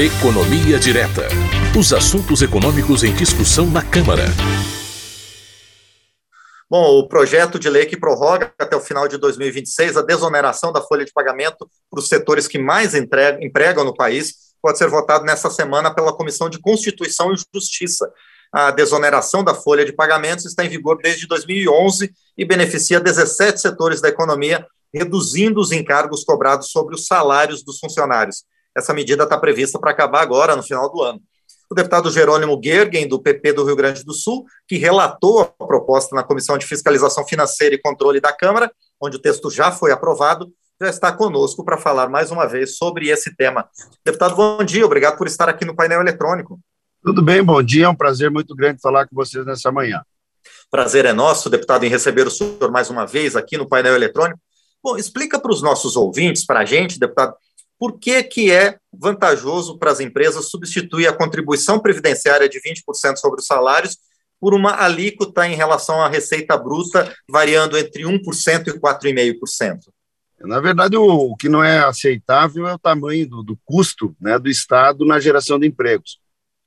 Economia Direta. Os assuntos econômicos em discussão na Câmara. Bom, o projeto de lei que prorroga até o final de 2026 a desoneração da folha de pagamento para os setores que mais entregam, empregam no país pode ser votado nessa semana pela Comissão de Constituição e Justiça. A desoneração da folha de pagamentos está em vigor desde 2011 e beneficia 17 setores da economia, reduzindo os encargos cobrados sobre os salários dos funcionários. Essa medida está prevista para acabar agora, no final do ano. O deputado Jerônimo Gergen, do PP do Rio Grande do Sul, que relatou a proposta na Comissão de Fiscalização Financeira e Controle da Câmara, onde o texto já foi aprovado, já está conosco para falar mais uma vez sobre esse tema. Deputado, bom dia, obrigado por estar aqui no painel eletrônico. Tudo bem, bom dia, é um prazer muito grande falar com vocês nessa manhã. Prazer é nosso, deputado, em receber o senhor mais uma vez aqui no painel eletrônico. Bom, explica para os nossos ouvintes, para a gente, deputado, por que, que é vantajoso para as empresas substituir a contribuição previdenciária de 20% sobre os salários por uma alíquota em relação à receita bruta, variando entre 1% e 4,5%? Na verdade, o, que não é aceitável é o tamanho do, do custo né, do Estado na geração de empregos.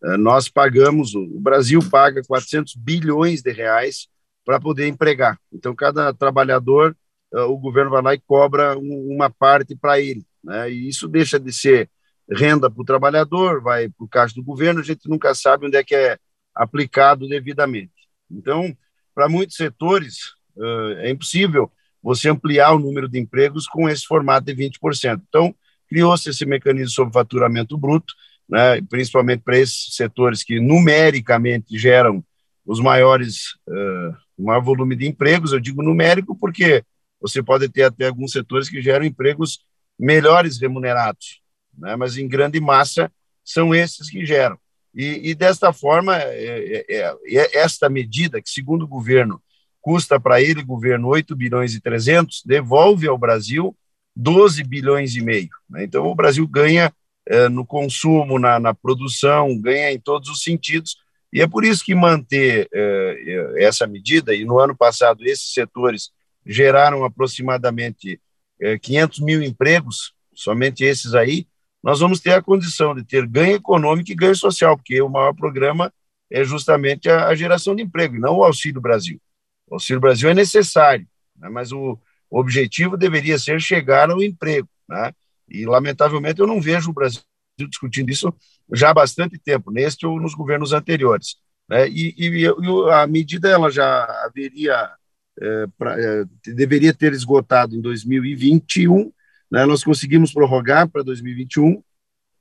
É, nós pagamos, o Brasil paga 400 bilhões de reais para poder empregar. Então, cada trabalhador, é, o governo vai lá e cobra uma parte para ele. Né? E isso deixa de ser renda para o trabalhador, vai para o caixa do governo, a gente nunca sabe onde é que é aplicado devidamente. Então, para muitos setores, é impossível você ampliar o número de empregos com esse formato de 20%. Então, criou-se esse mecanismo sobre faturamento bruto, né, principalmente para esses setores que numericamente geram os maiores, uh, o maior volume de empregos. Eu digo numérico porque você pode ter até alguns setores que geram empregos melhores remunerados, né, mas em grande massa são esses que geram. E, e desta forma, é, é, é, esta medida, que segundo o governo custa para ele, governo, 8 bilhões e 300, devolve ao Brasil 12 bilhões e meio. Né? Então, o Brasil ganha é, no consumo, na, na, produção, ganha em todos os sentidos, e é por isso que manter é, é essa medida, e no ano passado esses setores geraram aproximadamente é, 500 mil empregos, somente esses aí, nós vamos ter a condição de ter ganho econômico e ganho social, porque o maior programa é justamente a, geração de emprego, não o Auxílio Brasil. O Auxílio Brasil é necessário, né, mas o, o, objetivo deveria ser chegar ao emprego. Né, e, lamentavelmente, eu não vejo o Brasil discutindo isso já há bastante tempo, neste ou nos governos anteriores. Né, e, e, e a medida ela já haveria, é, pra, é, deveria ter esgotado em 2021, né, nós conseguimos prorrogar para 2021,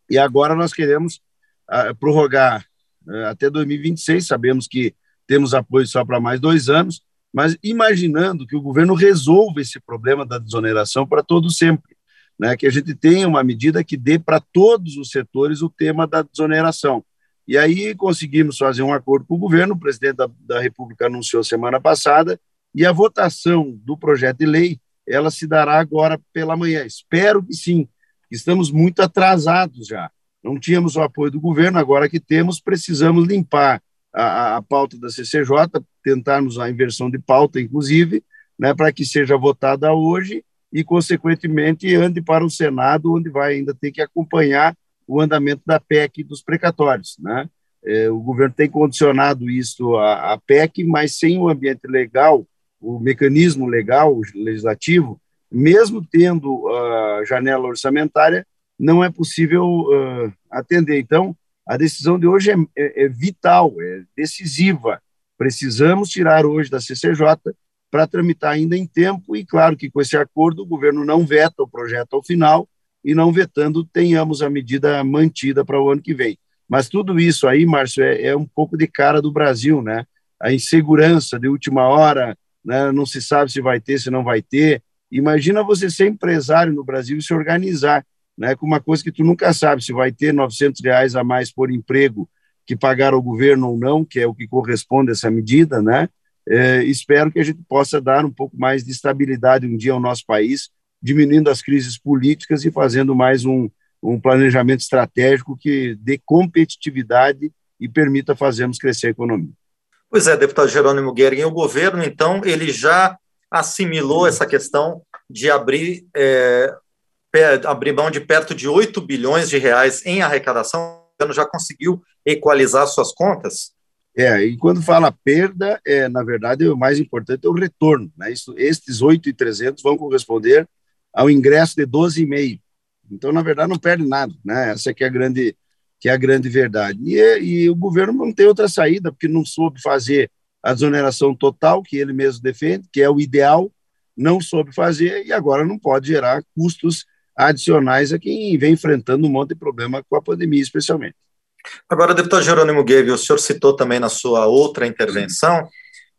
e agora nós queremos a, prorrogar é, até 2026, sabemos que temos apoio só para mais dois anos, mas imaginando que o governo resolva esse problema da desoneração para todo sempre, né? que a gente tenha uma medida que dê para todos os setores o tema da desoneração. E aí conseguimos fazer um acordo com o governo, o presidente da, da República anunciou semana passada, e a votação do projeto de lei, ela se dará agora pela manhã. Espero que sim, estamos muito atrasados já. Não tínhamos o apoio do governo, agora que temos, precisamos limpar a, a pauta da CCJ, tentarmos a inversão de pauta, inclusive, né, para que seja votada hoje e, consequentemente, ande para o Senado, onde vai ainda ter que acompanhar o andamento da PEC dos precatórios. Né? É, o governo tem condicionado isso à, PEC, mas sem o ambiente legal, o mecanismo legal, legislativo, mesmo tendo a janela orçamentária, não é possível uh, atender. Então, a decisão de hoje é, é, é vital, é decisiva. Precisamos tirar hoje da CCJ para tramitar ainda em tempo, e claro que com esse acordo o governo não veta o projeto ao final, e não vetando, tenhamos a medida mantida para o ano que vem. Mas tudo isso aí, Márcio, é, é um pouco de cara do Brasil, né? A insegurança de última hora, né? não se sabe se vai ter, se não vai ter. Imagina você ser empresário no Brasil e se organizar né, com uma coisa que tu nunca sabe se vai ter 900 reais a mais por emprego que pagar ao governo ou não, que é o que corresponde a essa medida, né? É, espero que a gente possa dar um pouco mais de estabilidade um dia ao nosso país, diminuindo as crises políticas e fazendo mais um, um planejamento estratégico que dê competitividade e permita fazermos crescer a economia. Pois é, deputado Jerônimo Guerin, o governo, então, ele já assimilou essa questão de abrir é, abrir mão de perto de 8 bilhões de reais em arrecadação, o governo já conseguiu equalizar suas contas? É, e quando fala perda, é, na verdade, o mais importante é o retorno. Né? Isso, estes 8,300 vão corresponder ao ingresso de 12,5. Então, na verdade, não perde nada. Né? Essa que é a grande, que é a grande verdade. E, e o governo não tem outra saída, porque não soube fazer a desoneração total, que ele mesmo defende, que é o ideal, não soube fazer e agora não pode gerar custos adicionais a quem vem enfrentando um monte de problema com a pandemia, especialmente. Agora, deputado Jerônimo Guegue, o senhor citou também na sua outra intervenção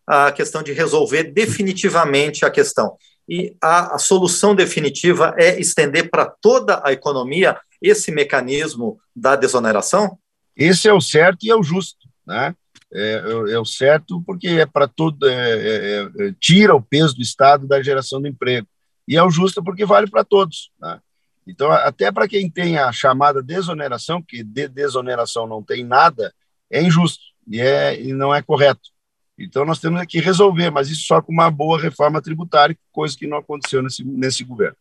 a questão de resolver definitivamente a questão. E a, a solução definitiva é estender para toda a economia esse mecanismo da desoneração? Esse é o certo e é o justo, né? É, é, é o certo porque é para todo é, é, é, tira o peso do Estado da geração do emprego e é o justo porque vale para todos. Né? Então, até para quem tem a chamada desoneração, que de desoneração não tem nada, é injusto e, é, e não é correto. Então, nós temos que resolver, mas isso só com uma boa reforma tributária, coisa que não aconteceu nesse, nesse governo.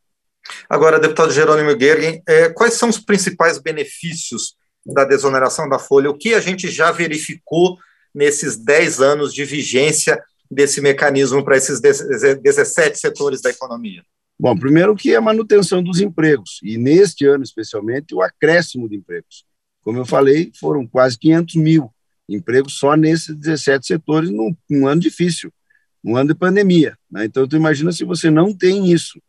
Agora, deputado Jerônimo Guerguin, é, quais são os principais benefícios da desoneração da folha? O que a gente já verificou nesses 10 anos de vigência desse mecanismo para esses 17 setores da economia? Bom, primeiro que é a manutenção dos empregos, e neste ano especialmente o acréscimo de empregos. Como eu falei, foram quase 500 mil empregos só nesses 17 setores num, num ano difícil, um ano de pandemia. Né? Então, tu imagina se você não tem isso.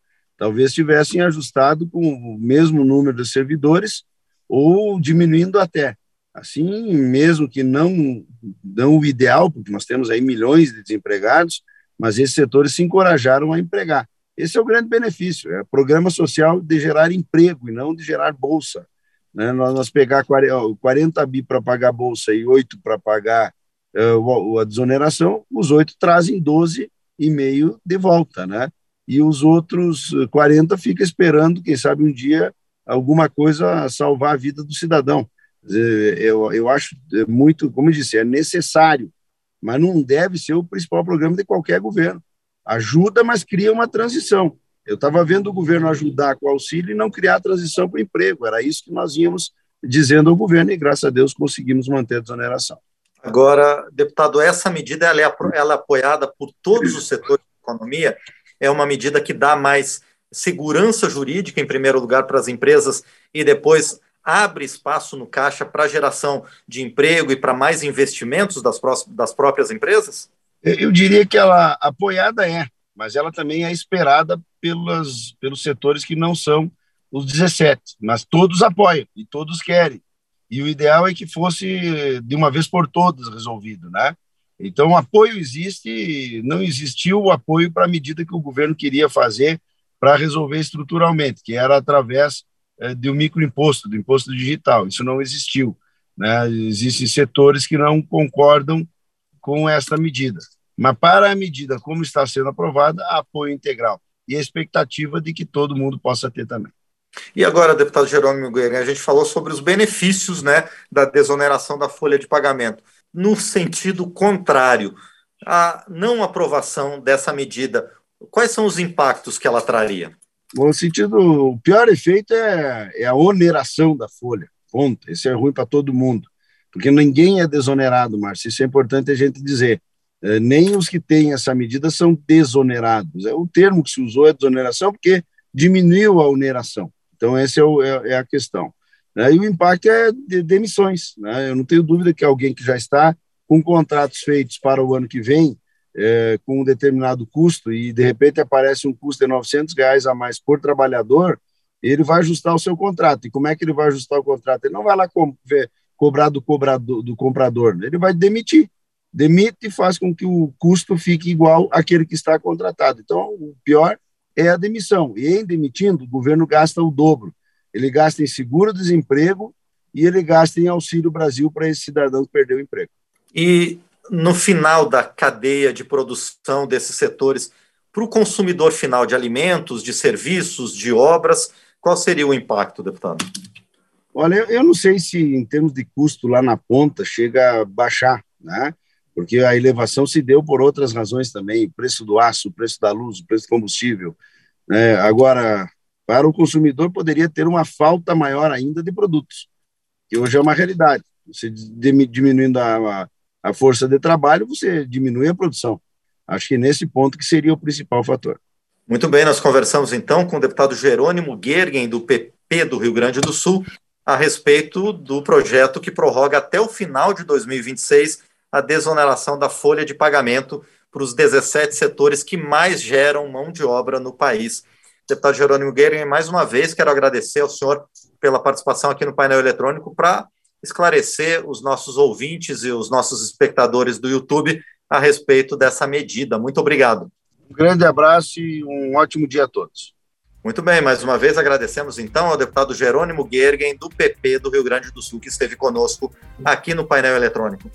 Talvez tivessem ajustado com o mesmo número de servidores ou diminuindo até. Assim, mesmo que não, não o ideal, porque nós temos aí milhões de desempregados, mas esses setores se encorajaram a empregar. Esse é o grande benefício, é programa social de gerar emprego e não de gerar bolsa. Né? Nós, nós pegar 40 bi para pagar bolsa e 8 para pagar uh, a desoneração, os 8 trazem 12,5 de volta, né? E os outros 40 fica esperando, quem sabe um dia, alguma coisa salvar a vida do cidadão. Eu, eu acho muito, como eu disse, é necessário, mas não deve ser o principal programa de qualquer governo. Ajuda, mas cria uma transição. Eu estava vendo o governo ajudar com o auxílio e não criar a transição para o emprego. Era isso que nós íamos dizendo ao governo e, graças a Deus, conseguimos manter a desoneração. Agora, deputado, essa medida ela é, ela é apoiada por todos os setores da economia. É uma medida que dá mais segurança jurídica, em primeiro lugar, para as empresas e depois abre espaço no caixa para geração de emprego e para mais investimentos das, das próprias empresas? Eu diria que ela apoiada é, mas ela também é esperada pelos, pelos setores que não são os 17, mas todos apoiam e todos querem. E o ideal é que fosse de uma vez por todas resolvido, né? Então, o apoio existe, não existiu o apoio para a medida que o governo queria fazer para resolver estruturalmente, que era através é, de um microimposto, do imposto digital. Isso não existiu. Né? Existem setores que não concordam com esta medida. Mas para a medida como está sendo aprovada, apoio integral e a expectativa de que todo mundo possa ter também. E agora, deputado Jerônimo Guerra, a gente falou sobre os benefícios né, da desoneração da folha de pagamento. No sentido contrário, a não aprovação dessa medida, quais são os impactos que ela traria? No sentido, o pior efeito é, é a oneração da folha. Ponto. Esse é ruim para todo mundo, porque ninguém é desonerado, Márcio. Isso é importante a gente dizer. É, nem os que têm essa medida são desonerados. É o termo que se usou é desoneração porque diminuiu a oneração. Então essa é, é, é, a questão. Né? E o impacto é de demissões. Né? Eu não tenho dúvida que alguém que já está com contratos feitos para o ano que vem é, com um determinado custo e de repente aparece um custo de 900 reais a mais por trabalhador, ele vai ajustar o seu contrato. E como é que ele vai ajustar o contrato? Ele não vai lá co ver, cobrar do, do comprador, ele vai demitir. Demite e faz com que o custo fique igual àquele que está contratado. Então, o pior é a demissão. E em demitindo, o governo gasta o dobro. Ele gasta em seguro-desemprego e ele gasta em Auxílio Brasil para esse cidadão que perdeu o emprego. E no final da cadeia de produção desses setores, para o consumidor final de alimentos, de serviços, de obras, qual seria o impacto, deputado? Olha, eu não sei se em termos de custo lá na ponta chega a baixar, né? Porque a elevação se deu por outras razões também, preço do aço, preço da luz, preço do combustível. Né? Agora, para o consumidor poderia ter uma falta maior ainda de produtos, que hoje é uma realidade. Você diminuindo a, a força de trabalho, você diminui a produção. Acho que nesse ponto que seria o principal fator. Muito bem, nós conversamos então com o deputado Jerônimo Gergen, do PP do Rio Grande do Sul, a respeito do projeto que prorroga até o final de 2026 a desoneração da folha de pagamento para os 17 setores que mais geram mão de obra no país. Deputado Jerônimo Guerra, mais uma vez quero agradecer ao senhor pela participação aqui no painel eletrônico para esclarecer os nossos ouvintes e os nossos espectadores do YouTube a respeito dessa medida. Muito obrigado. Um grande abraço e um ótimo dia a todos. Muito bem, mais uma vez agradecemos então ao deputado Jerônimo Gergen, do PP do Rio Grande do Sul, que esteve conosco aqui no painel eletrônico.